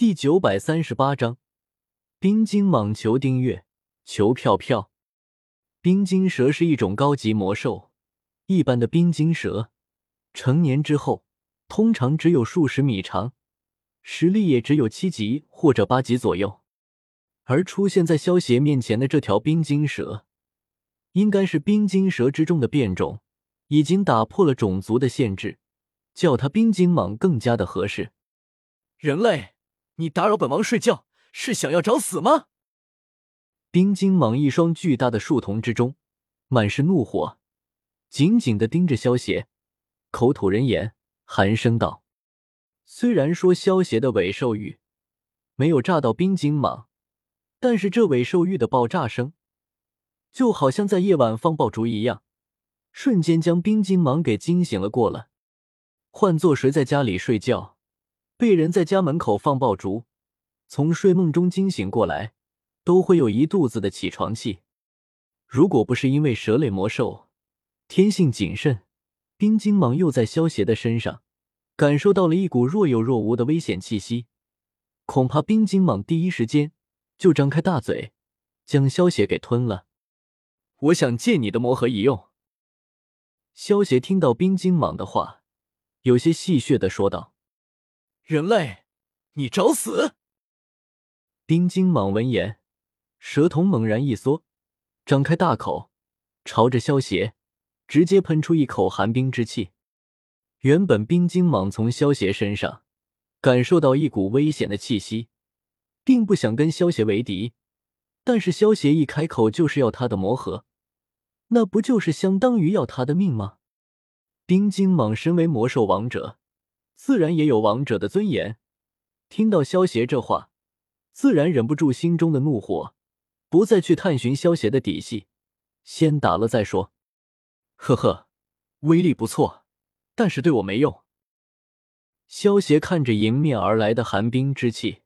第九百三十八章，冰晶蟒求订阅，求票票。冰晶蛇是一种高级魔兽，一般的冰晶蛇成年之后，通常只有数十米长，实力也只有七级或者八级左右。而出现在萧邪面前的这条冰晶蛇，应该是冰晶蛇之中的变种，已经打破了种族的限制，叫它冰晶蟒更加的合适。人类，你打扰本王睡觉，是想要找死吗？冰晶蟒一双巨大的树瞳之中满是怒火，紧紧的盯着萧邪，口吐人言，寒声道：“虽然说萧邪的尾兽玉没有炸到冰晶蟒，但是这尾兽玉的爆炸声，就好像在夜晚放爆竹一样，瞬间将冰晶蟒给惊醒了过来。换做谁在家里睡觉，被人在家门口放爆竹，从睡梦中惊醒过来。”都会有一肚子的起床气。如果不是因为蛇类魔兽天性谨慎，冰晶蟒又在萧邪的身上感受到了一股若有若无的危险气息，恐怕冰晶蟒第一时间就张开大嘴将萧邪给吞了。我想借你的魔盒一用。萧邪听到冰晶蟒的话，有些戏谑的说道：“人类，你找死！”冰晶蟒闻言。蛇瞳猛然一缩，张开大口，朝着萧邪直接喷出一口寒冰之气。原本冰晶蟒从萧邪身上感受到一股危险的气息，并不想跟萧邪为敌，但是萧邪一开口就是要他的魔核，那不就是相当于要他的命吗？冰晶蟒身为魔兽王者，自然也有王者的尊严。听到萧邪这话，自然忍不住心中的怒火。不再去探寻萧邪的底细，先打了再说。呵呵，威力不错，但是对我没用。萧邪看着迎面而来的寒冰之气，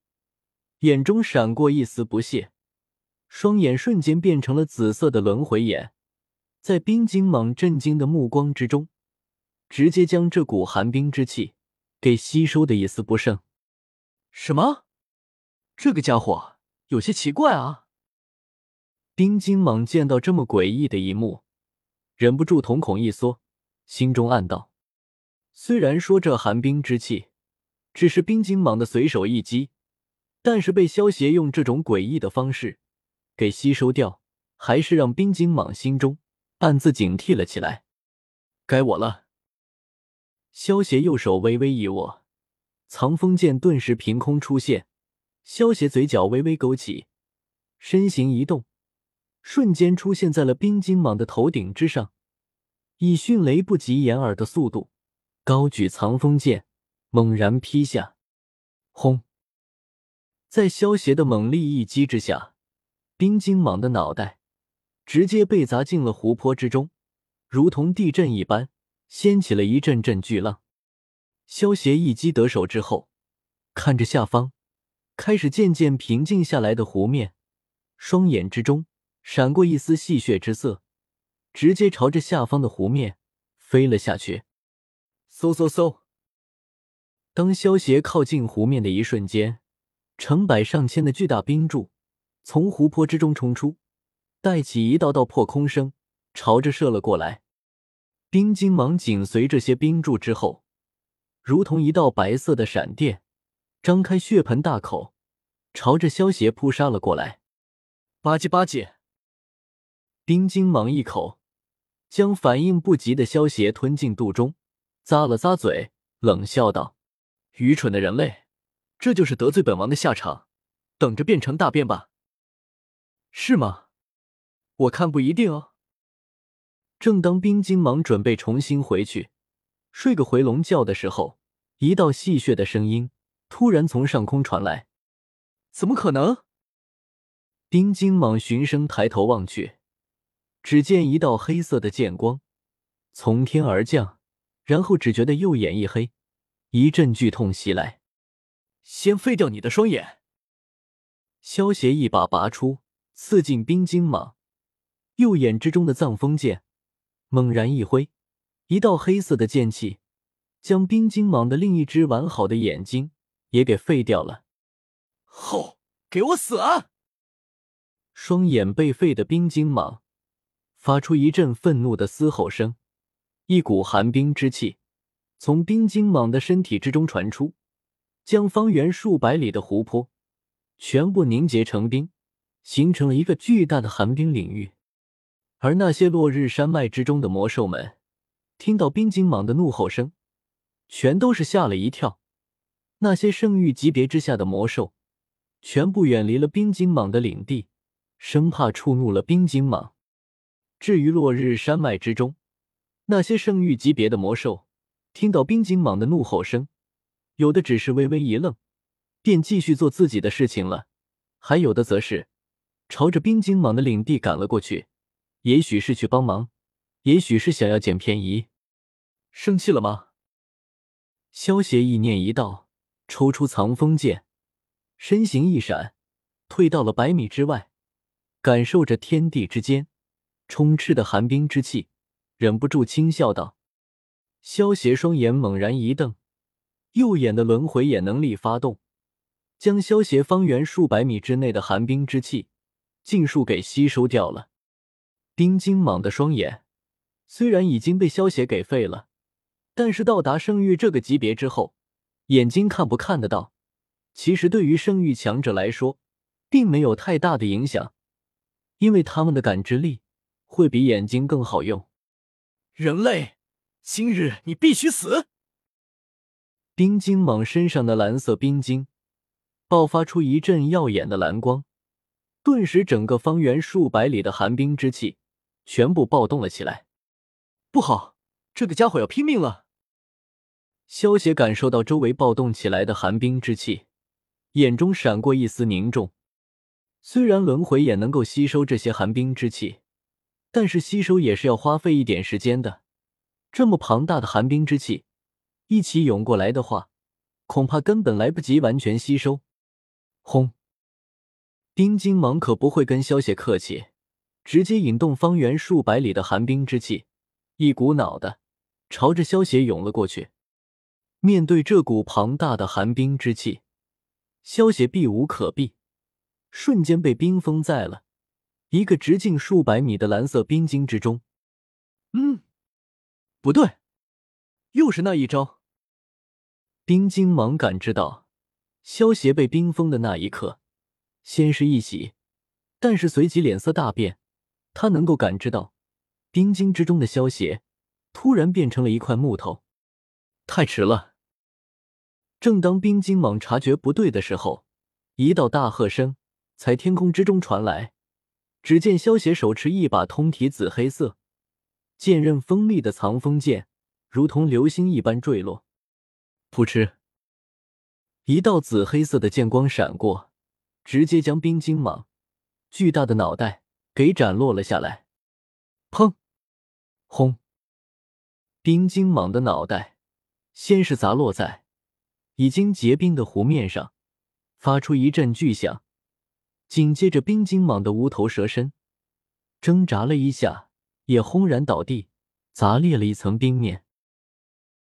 眼中闪过一丝不屑，双眼瞬间变成了紫色的轮回眼，在冰晶蟒震惊的目光之中，直接将这股寒冰之气给吸收的一丝不剩。什么？这个家伙有些奇怪啊！冰晶蟒见到这么诡异的一幕，忍不住瞳孔一缩，心中暗道：虽然说这寒冰之气只是冰晶蟒的随手一击，但是被萧邪用这种诡异的方式给吸收掉，还是让冰晶蟒心中暗自警惕了起来。该我了。萧邪右手微微一握，藏风剑顿时凭空出现。萧邪嘴角微微勾起，身形一动。瞬间出现在了冰晶蟒的头顶之上，以迅雷不及掩耳的速度，高举藏风剑，猛然劈下。轰！在萧邪的猛力一击之下，冰晶蟒的脑袋直接被砸进了湖泊之中，如同地震一般，掀起了一阵阵巨浪。萧邪一击得手之后，看着下方开始渐渐平静下来的湖面，双眼之中。闪过一丝戏谑之色，直接朝着下方的湖面飞了下去。嗖嗖嗖！当萧邪靠近湖面的一瞬间，成百上千的巨大冰柱从湖泊之中冲出，带起一道道破空声，朝着射了过来。冰晶蟒紧随这些冰柱之后，如同一道白色的闪电，张开血盆大口，朝着萧邪扑杀了过来。吧唧吧唧。冰晶蟒一口将反应不及的萧邪吞进肚中，咂了咂嘴，冷笑道：“愚蠢的人类，这就是得罪本王的下场，等着变成大便吧。”是吗？我看不一定哦。正当冰晶蟒准备重新回去睡个回笼觉的时候，一道戏谑的声音突然从上空传来：“怎么可能？”冰晶蟒循声抬头望去。只见一道黑色的剑光从天而降，然后只觉得右眼一黑，一阵剧痛袭来。先废掉你的双眼！萧邪一把拔出，刺进冰晶蟒右眼之中的藏风剑，猛然一挥，一道黑色的剑气将冰晶蟒的另一只完好的眼睛也给废掉了。吼！给我死啊！双眼被废的冰晶蟒发出一阵愤怒的嘶吼声，一股寒冰之气从冰晶蟒的身体之中传出，将方圆数百里的湖泊全部凝结成冰，形成了一个巨大的寒冰领域。而那些落日山脉之中的魔兽们，听到冰晶蟒的怒吼声，全都是吓了一跳。那些圣域级别之下的魔兽，全部远离了冰晶蟒的领地，生怕触怒了冰晶蟒。至于落日山脉之中那些圣域级别的魔兽，听到冰晶蟒的怒吼声，有的只是微微一愣，便继续做自己的事情了；还有的则是朝着冰晶蟒的领地赶了过去，也许是去帮忙，也许是想要捡便宜。生气了吗？萧协意念一道，抽出藏风剑，身形一闪，退到了百米之外，感受着天地之间充斥的寒冰之气，忍不住轻笑道：“萧协双眼猛然一瞪，右眼的轮回眼能力发动，将萧协方圆数百米之内的寒冰之气尽数给吸收掉了。冰晶蟒的双眼虽然已经被萧协给废了。”但是到达圣域这个级别之后，眼睛看不看得到，其实对于圣域强者来说，并没有太大的影响，因为他们的感知力会比眼睛更好用。人类，今日你必须死！冰晶蟒身上的蓝色冰晶爆发出一阵耀眼的蓝光，顿时整个方圆数百里的寒冰之气全部暴动了起来。不好，这个家伙要拼命了！萧邪感受到周围暴动起来的寒冰之气，眼中闪过一丝凝重。虽然轮回眼能够吸收这些寒冰之气，但是吸收也是要花费一点时间的。这么庞大的寒冰之气一起涌过来的话，恐怕根本来不及完全吸收。轰！冰晶蟒可不会跟萧邪客气，直接引动方圆数百里的寒冰之气，一股脑的朝着萧邪涌了过去。面对这股庞大的寒冰之气，萧邪避无可避，瞬间被冰封在了一个直径数百米的蓝色冰晶之中。嗯，不对，又是那一招。冰晶芒感知到萧邪被冰封的那一刻，先是一喜，但是随即脸色大变。他能够感知到冰晶之中的萧协突然变成了一块木头，太迟了。正当冰晶蟒察觉不对的时候，一道大喝声在天空之中传来。只见萧协手持一把通体紫黑色、剑刃锋利的藏锋剑，如同流星一般坠落。噗嗤，一道紫黑色的剑光闪过，直接将冰晶蟒巨大的脑袋给斩落了下来。砰！轰！冰晶蟒的脑袋先是砸落在。已经结冰的湖面上，发出一阵巨响，紧接着冰晶蟒的无头蛇身挣扎了一下，也轰然倒地，砸裂了一层冰面。